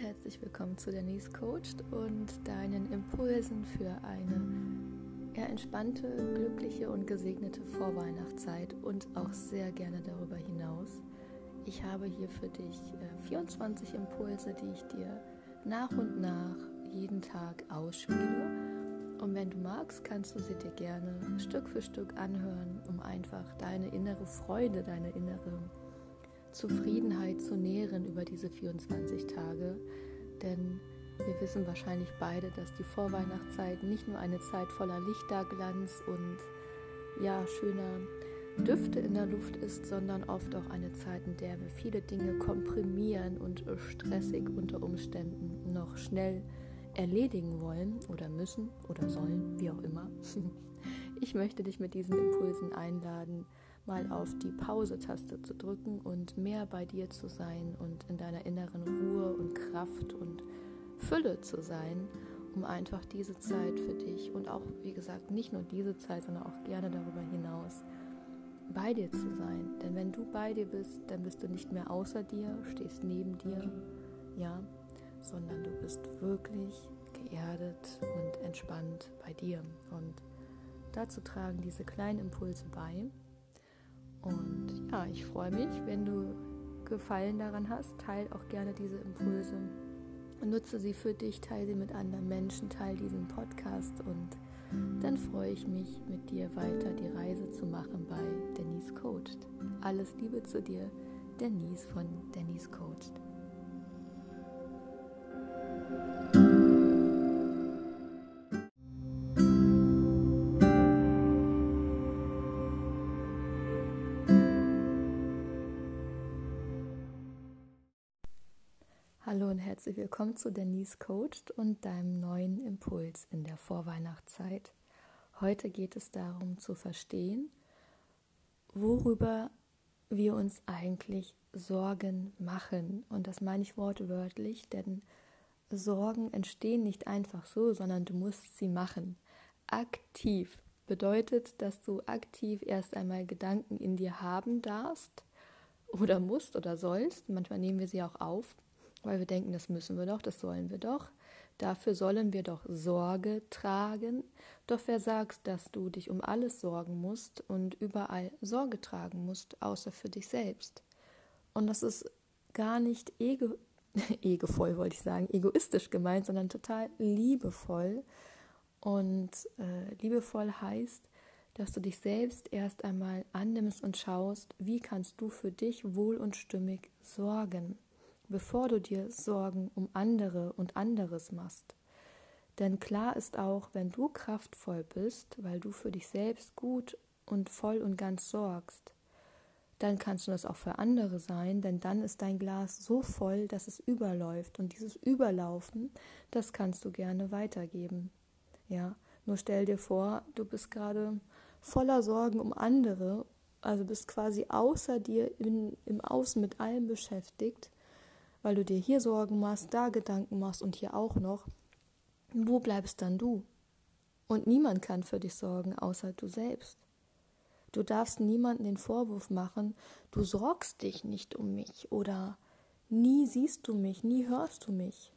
herzlich willkommen zu Denise Coached und deinen Impulsen für eine eher entspannte, glückliche und gesegnete Vorweihnachtszeit und auch sehr gerne darüber hinaus. Ich habe hier für dich äh, 24 Impulse, die ich dir nach und nach jeden Tag ausspiele. Und wenn du magst, kannst du sie dir gerne Stück für Stück anhören, um einfach deine innere Freude, deine innere Zufriedenheit zu nähren über diese 24 Tage. Denn wir wissen wahrscheinlich beide, dass die Vorweihnachtszeit nicht nur eine Zeit voller Lichterglanz und ja, schöner Düfte in der Luft ist, sondern oft auch eine Zeit, in der wir viele Dinge komprimieren und stressig unter Umständen noch schnell erledigen wollen oder müssen oder sollen, wie auch immer. Ich möchte dich mit diesen Impulsen einladen, mal auf die Pause-Taste zu drücken und mehr bei dir zu sein und in deiner inneren Ruhe und Kraft und Fülle zu sein, um einfach diese Zeit für dich und auch, wie gesagt, nicht nur diese Zeit, sondern auch gerne darüber hinaus bei dir zu sein. Denn wenn du bei dir bist, dann bist du nicht mehr außer dir, stehst neben dir, ja, sondern du bist wirklich geerdet und entspannt bei dir. Und dazu tragen diese kleinen Impulse bei. Und ja, ich freue mich, wenn du Gefallen daran hast. Teil auch gerne diese Impulse. Nutze sie für dich, teile sie mit anderen Menschen, teile diesen Podcast und dann freue ich mich, mit dir weiter die Reise zu machen bei Denise Coached. Alles Liebe zu dir, Denise von Denise Coached. Hallo und herzlich willkommen zu Denise Coached und deinem neuen Impuls in der Vorweihnachtszeit. Heute geht es darum zu verstehen, worüber wir uns eigentlich Sorgen machen. Und das meine ich wortwörtlich, denn Sorgen entstehen nicht einfach so, sondern du musst sie machen. Aktiv bedeutet, dass du aktiv erst einmal Gedanken in dir haben darfst oder musst oder sollst. Manchmal nehmen wir sie auch auf weil wir denken, das müssen wir doch, das sollen wir doch. Dafür sollen wir doch Sorge tragen. Doch wer sagt, dass du dich um alles sorgen musst und überall Sorge tragen musst, außer für dich selbst? Und das ist gar nicht ego egevoll, wollte ich sagen, egoistisch gemeint, sondern total liebevoll. Und äh, liebevoll heißt, dass du dich selbst erst einmal annimmst und schaust, wie kannst du für dich wohl und stimmig sorgen bevor du dir Sorgen um andere und anderes machst. Denn klar ist auch, wenn du kraftvoll bist, weil du für dich selbst gut und voll und ganz sorgst, dann kannst du das auch für andere sein, denn dann ist dein Glas so voll, dass es überläuft. Und dieses Überlaufen, das kannst du gerne weitergeben. Ja, nur stell dir vor, du bist gerade voller Sorgen um andere, also bist quasi außer dir in, im Außen mit allem beschäftigt weil du dir hier Sorgen machst, da Gedanken machst und hier auch noch, wo bleibst dann du? Und niemand kann für dich sorgen, außer du selbst. Du darfst niemanden den Vorwurf machen, du sorgst dich nicht um mich oder nie siehst du mich, nie hörst du mich.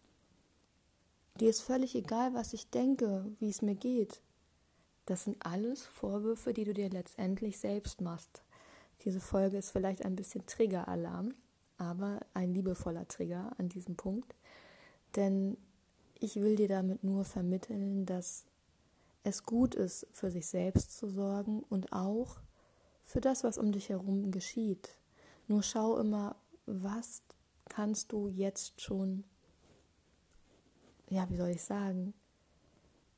Dir ist völlig egal, was ich denke, wie es mir geht. Das sind alles Vorwürfe, die du dir letztendlich selbst machst. Diese Folge ist vielleicht ein bisschen Triggeralarm aber ein liebevoller Trigger an diesem Punkt. Denn ich will dir damit nur vermitteln, dass es gut ist, für sich selbst zu sorgen und auch für das, was um dich herum geschieht. Nur schau immer, was kannst du jetzt schon, ja, wie soll ich sagen,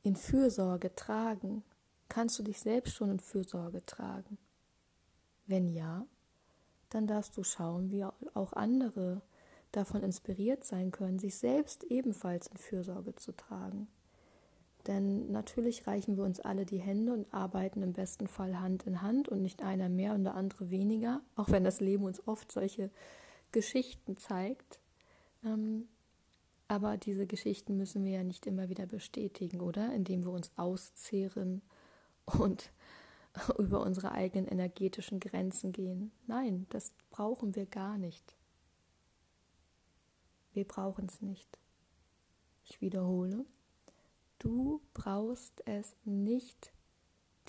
in Fürsorge tragen? Kannst du dich selbst schon in Fürsorge tragen? Wenn ja, dann darfst du schauen, wie auch andere davon inspiriert sein können, sich selbst ebenfalls in Fürsorge zu tragen. Denn natürlich reichen wir uns alle die Hände und arbeiten im besten Fall Hand in Hand und nicht einer mehr und der andere weniger, auch wenn das Leben uns oft solche Geschichten zeigt. Ähm, aber diese Geschichten müssen wir ja nicht immer wieder bestätigen, oder? Indem wir uns auszehren und über unsere eigenen energetischen Grenzen gehen. Nein, das brauchen wir gar nicht. Wir brauchen es nicht. Ich wiederhole, du brauchst es nicht,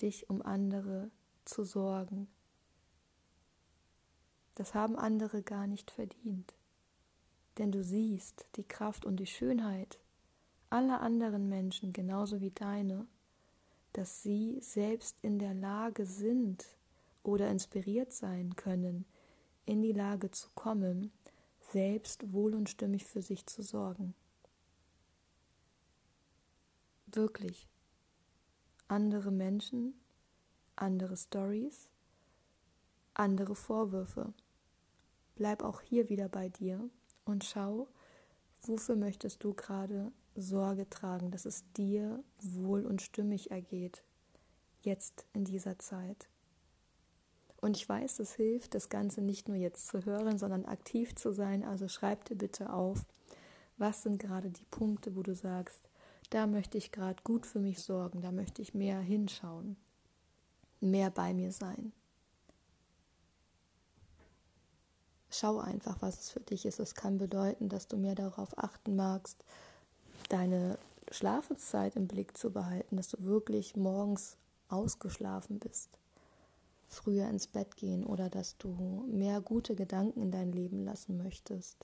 dich um andere zu sorgen. Das haben andere gar nicht verdient. Denn du siehst die Kraft und die Schönheit aller anderen Menschen genauso wie deine, dass sie selbst in der Lage sind oder inspiriert sein können, in die Lage zu kommen, selbst wohl und stimmig für sich zu sorgen. Wirklich. Andere Menschen, andere Stories, andere Vorwürfe. Bleib auch hier wieder bei dir und schau, wofür möchtest du gerade Sorge tragen, dass es dir wohl und stimmig ergeht, jetzt in dieser Zeit. Und ich weiß, es hilft, das Ganze nicht nur jetzt zu hören, sondern aktiv zu sein. Also schreib dir bitte auf, was sind gerade die Punkte, wo du sagst, da möchte ich gerade gut für mich sorgen, da möchte ich mehr hinschauen, mehr bei mir sein. Schau einfach, was es für dich ist. Es kann bedeuten, dass du mehr darauf achten magst, deine Schlafenszeit im Blick zu behalten, dass du wirklich morgens ausgeschlafen bist, früher ins Bett gehen oder dass du mehr gute Gedanken in dein Leben lassen möchtest,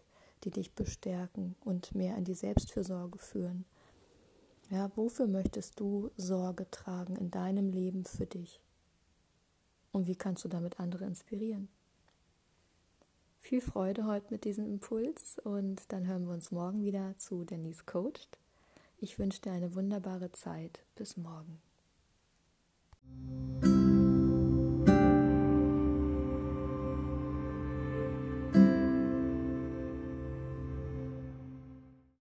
die dich bestärken und mehr in die Selbstfürsorge führen. Ja, wofür möchtest du Sorge tragen in deinem Leben für dich? Und wie kannst du damit andere inspirieren? Viel Freude heute mit diesem Impuls und dann hören wir uns morgen wieder zu Denise Coached. Ich wünsche dir eine wunderbare Zeit. Bis morgen.